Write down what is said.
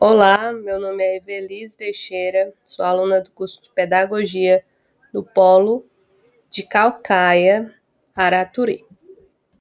Olá, meu nome é Evelise Teixeira, sou aluna do curso de Pedagogia do Polo de Calcaia, Araturi.